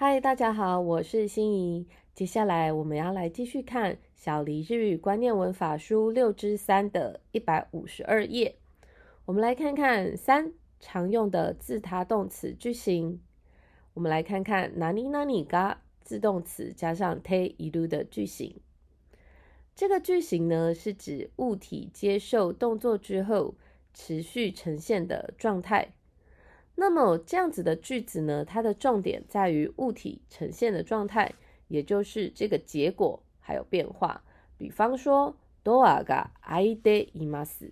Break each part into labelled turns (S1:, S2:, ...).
S1: 嗨，大家好，我是心怡。接下来我们要来继续看《小黎日语观念文法书》六之三的一百五十二页。我们来看看三常用的自他动词句型。我们来看看哪里哪里嘎自动词加上 te 一路的句型。这个句型呢，是指物体接受动作之后持续呈现的状态。那么这样子的句子呢，它的重点在于物体呈现的状态，也就是这个结果还有变化。比方说ドアが開いています，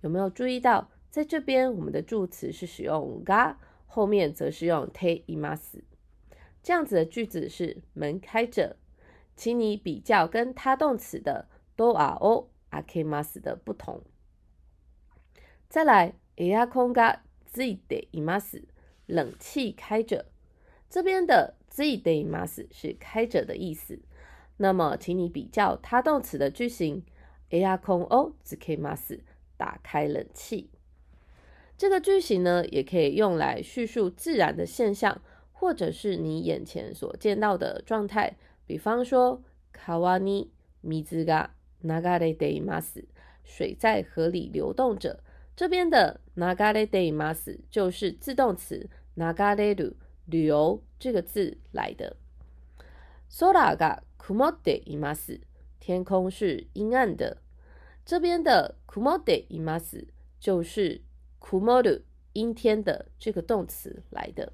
S1: 有没有注意到在这边我们的助词是使用が，后面则是用ています。这样子的句子是门开着，请你比较跟他动词的ドアを開けます的不同。再来エアコ ンが自己得います，冷气开着。这边的自己得います是开着的意思。那么，请你比较他动词的句型。エアコンをつけます，打开冷气。这个句型呢，也可以用来叙述自然的现象，或者是你眼前所见到的状态。比方说，川に水が流れています，水在河里流动着。 这边的 nagare de mas 就是自动词 nagaredo 旅游这个字来的。sora ga kumode imas 天空是阴暗的。这边的 kumode imas 就是 kumoru 阴天的这个动词来的。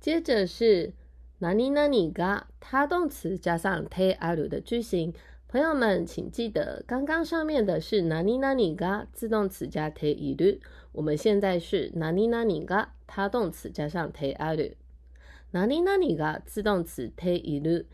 S1: 接着是 nani nani ga 他动词加上 te aru 的句型。朋友们，请记得，刚刚上面的是哪里哪里嘎自动词加 te iru，我们现在是哪里哪里嘎他动词加上 te aru。哪里哪里嘎自动词 te iru，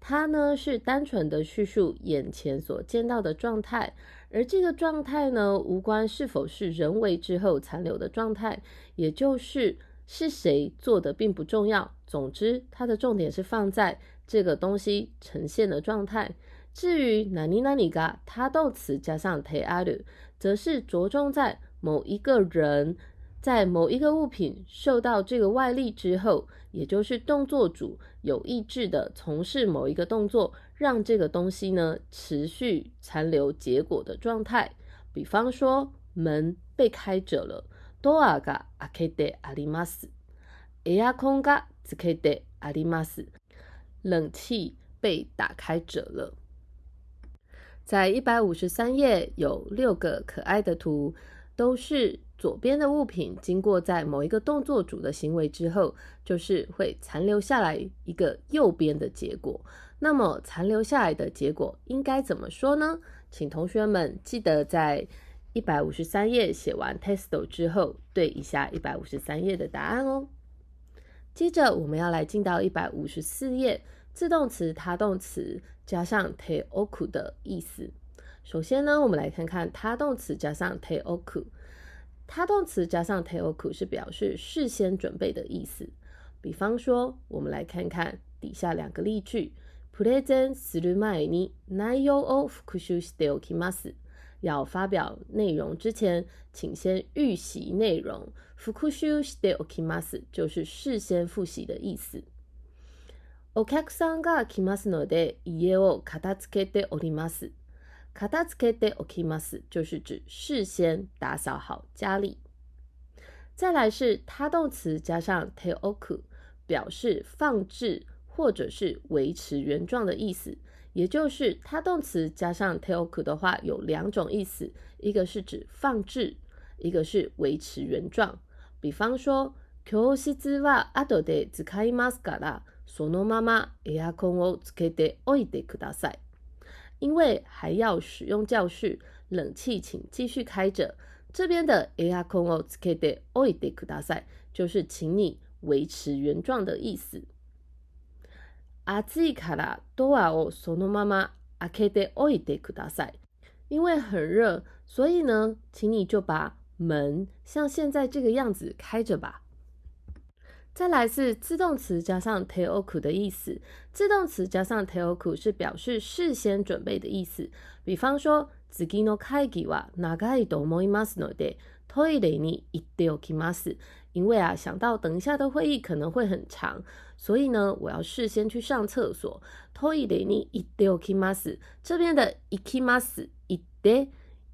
S1: 它呢是单纯的叙述眼前所见到的状态，而这个状态呢无关是否是人为之后残留的状态，也就是是谁做的并不重要。总之，它的重点是放在这个东西呈现的状态。至于哪里哪里嘎，他动词加上 te aru，则是着重在某一个人在某一个物品受到这个外力之后，也就是动作主有意志的从事某一个动作，让这个东西呢持续残留结果的状态。比方说，门被开着了，door ga akete arimasu，エアコンがつけてあります，冷气被打开着了。 在一百五十三页有六个可爱的图，都是左边的物品经过在某一个动作组的行为之后，就是会残留下来一个右边的结果。那么残留下来的结果应该怎么说呢？请同学们记得在一百五十三页写完 testo 之后，对一下一百五十三页的答案哦。接着我们要来进到一百五十四页。自动词他动词加上 te oku 的意思。首先呢，我们来看看他动词加上 te oku。他动词加上 te oku 是表示事先准备的意思。比方说，我们来看看底下两个例句。プレゼンする前に内容を復習しておきます。要发表内容之前，请先预习内容。復習しておきます就是事先复习的意思。 お客さんが来ますので、家を片付けております。片付けておきます就是指事先打扫好家里。再来是他动词加上 te oku，表示放置或者是维持原状的意思。也就是他动词加上 te oku 的话，有两种意思，一个是指放置，一个是维持原状。比方说，教室は後で使いますから。 そのままエアコンをつけておいてください。因为还要使用教室，冷气请继续开着。这边的エアコンをつけておいてください，就是请你维持原状的意思。暑いからドアをそのまま開けておいてください。因为很热，所以呢，请你就把门像现在这个样子开着吧。 再来是自动词加上 te oku 的意思。自动词加上 te oku 是表示事先准备的意思。比方说，次の会議は長いと思いますので、トイレに行っておきます。 因为啊，想到等一下的会议可能会很长，所以呢，我要事先去上厕所。トイレに行っておきます。这边的行きます行って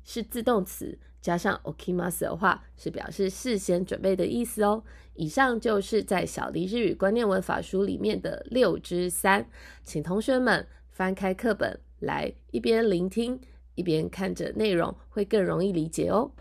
S1: 是自动词，加上おきます的话，是表示事先准备的意思哦。以上就是在小黎日语观念文法书里面的六之三，请同学们翻开课本来，一边聆听，一边看着内容，会更容易理解哦。